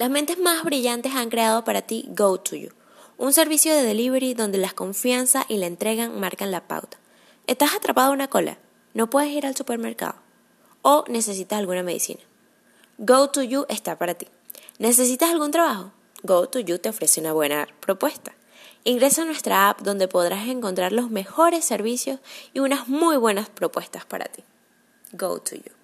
Las mentes más brillantes han creado para ti Go un servicio de delivery donde la confianza y la entrega marcan la pauta. ¿Estás atrapado en una cola? ¿No puedes ir al supermercado? ¿O necesitas alguna medicina? Go to You está para ti. ¿Necesitas algún trabajo? Go te ofrece una buena propuesta. Ingresa a nuestra app donde podrás encontrar los mejores servicios y unas muy buenas propuestas para ti. Go to You.